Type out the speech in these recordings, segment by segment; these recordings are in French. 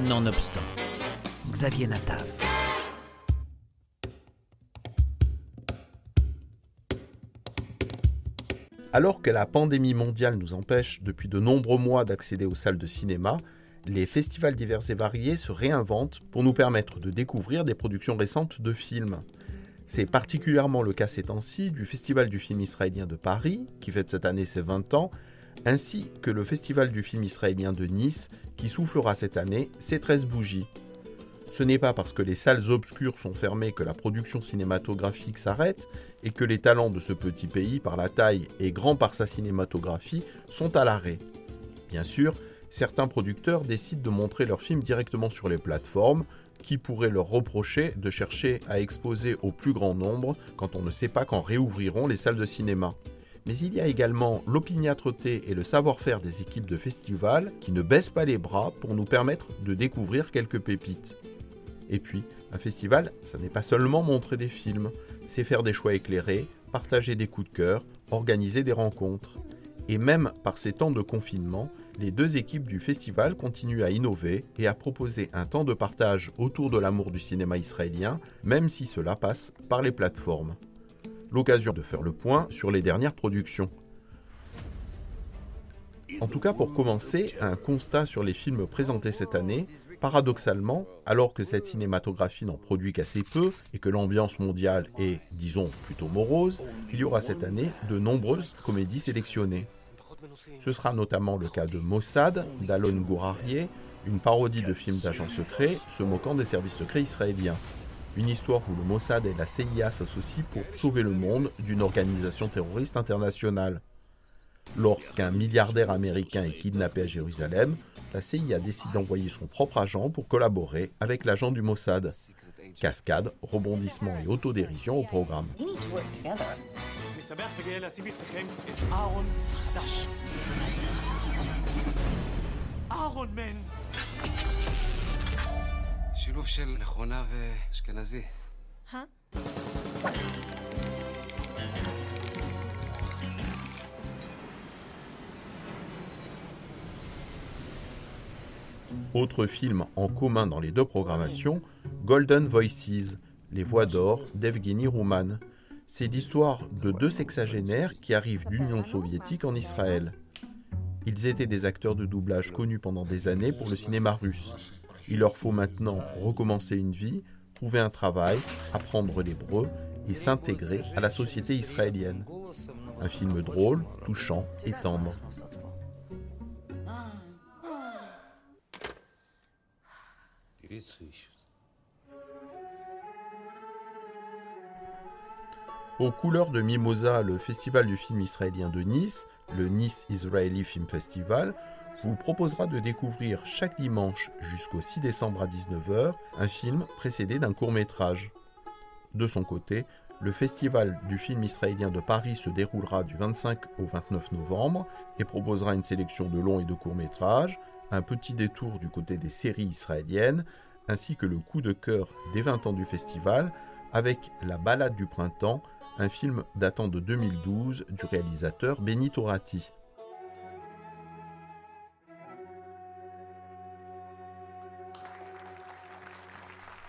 Nonobstant, Xavier Natav. Alors que la pandémie mondiale nous empêche depuis de nombreux mois d'accéder aux salles de cinéma, les festivals divers et variés se réinventent pour nous permettre de découvrir des productions récentes de films. C'est particulièrement le cas ces temps-ci du Festival du film israélien de Paris, qui fête cette année ses 20 ans, ainsi que le Festival du film israélien de Nice, qui soufflera cette année ses 13 bougies. Ce n'est pas parce que les salles obscures sont fermées que la production cinématographique s'arrête et que les talents de ce petit pays, par la taille et grand par sa cinématographie, sont à l'arrêt. Bien sûr, certains producteurs décident de montrer leurs films directement sur les plateformes, qui pourraient leur reprocher de chercher à exposer au plus grand nombre quand on ne sait pas quand réouvriront les salles de cinéma. Mais il y a également l'opiniâtreté et le savoir-faire des équipes de festivals qui ne baissent pas les bras pour nous permettre de découvrir quelques pépites. Et puis, un festival, ça n'est pas seulement montrer des films, c'est faire des choix éclairés, partager des coups de cœur, organiser des rencontres. Et même par ces temps de confinement, les deux équipes du festival continuent à innover et à proposer un temps de partage autour de l'amour du cinéma israélien, même si cela passe par les plateformes. L'occasion de faire le point sur les dernières productions. En tout cas, pour commencer, un constat sur les films présentés cette année. Paradoxalement, alors que cette cinématographie n'en produit qu'assez peu et que l'ambiance mondiale est, disons, plutôt morose, il y aura cette année de nombreuses comédies sélectionnées. Ce sera notamment le cas de Mossad d'Alon Gourarier, une parodie de film d'agents secrets se moquant des services secrets israéliens. Une histoire où le Mossad et la CIA s'associent pour sauver le monde d'une organisation terroriste internationale. Lorsqu'un milliardaire américain est kidnappé à Jérusalem, la CIA décide d'envoyer son propre agent pour collaborer avec l'agent du Mossad. Cascade, rebondissement et autodérision au programme. Autre film en commun dans les deux programmations, Golden Voices, Les Voix d'Or d'Evgeny Rouman. C'est l'histoire de deux sexagénaires qui arrivent d'Union soviétique en Israël. Ils étaient des acteurs de doublage connus pendant des années pour le cinéma russe. Il leur faut maintenant recommencer une vie, trouver un travail, apprendre l'hébreu et s'intégrer à la société israélienne. Un film drôle, touchant et tendre. Aux couleurs de Mimosa, le festival du film israélien de Nice, le Nice Israeli Film Festival, vous proposera de découvrir chaque dimanche jusqu'au 6 décembre à 19h un film précédé d'un court métrage. De son côté, le festival du film israélien de Paris se déroulera du 25 au 29 novembre et proposera une sélection de longs et de courts métrages, un petit détour du côté des séries israéliennes, ainsi que le coup de cœur des 20 ans du festival avec La balade du printemps, un film datant de 2012 du réalisateur Benito Ratti.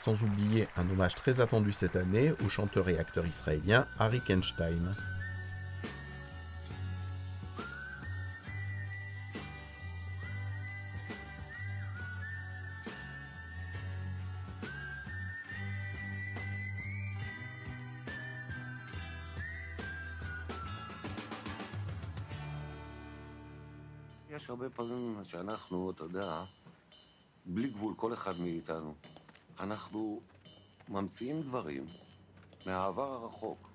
Sans oublier un hommage très attendu cette année au chanteur et acteur israélien Harry Kenstein. יש הרבה פעמים שאנחנו, אתה יודע, בלי גבול, כל אחד מאיתנו, אנחנו ממציאים דברים מהעבר הרחוק.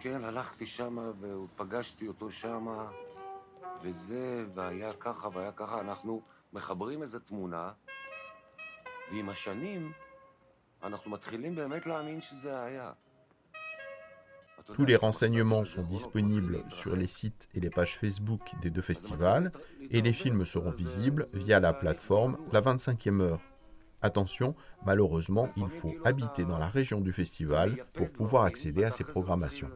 כן, הלכתי שמה ופגשתי אותו שמה, וזה, והיה ככה והיה ככה. אנחנו מחברים איזו תמונה, ועם השנים אנחנו מתחילים באמת להאמין שזה היה. Tous les renseignements sont disponibles sur les sites et les pages Facebook des deux festivals et les films seront visibles via la plateforme La 25e heure. Attention, malheureusement, il faut habiter dans la région du festival pour pouvoir accéder à ces programmations.